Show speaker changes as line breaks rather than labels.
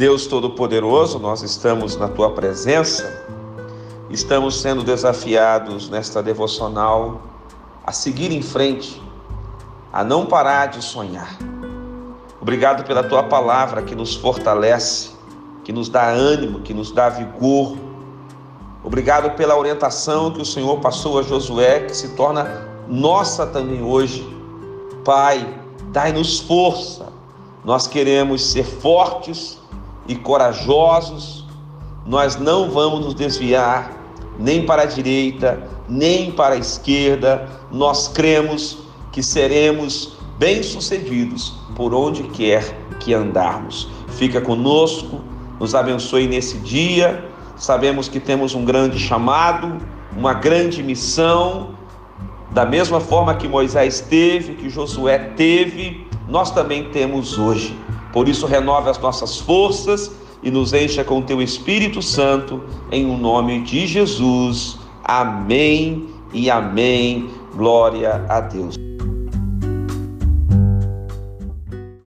Deus Todo-Poderoso, nós estamos na tua presença, estamos sendo desafiados nesta devocional a seguir em frente, a não parar de sonhar. Obrigado pela tua palavra que nos fortalece, que nos dá ânimo, que nos dá vigor. Obrigado pela orientação que o Senhor passou a Josué, que se torna nossa também hoje. Pai, dai-nos força. Nós queremos ser fortes e corajosos. Nós não vamos nos desviar nem para a direita, nem para a esquerda. Nós cremos que seremos bem-sucedidos por onde quer que andarmos. Fica conosco, nos abençoe nesse dia. Sabemos que temos um grande chamado, uma grande missão. Da mesma forma que Moisés teve, que Josué teve, nós também temos hoje. Por isso, renove as nossas forças e nos encha com teu Espírito Santo, em o um nome de Jesus. Amém e amém. Glória a Deus.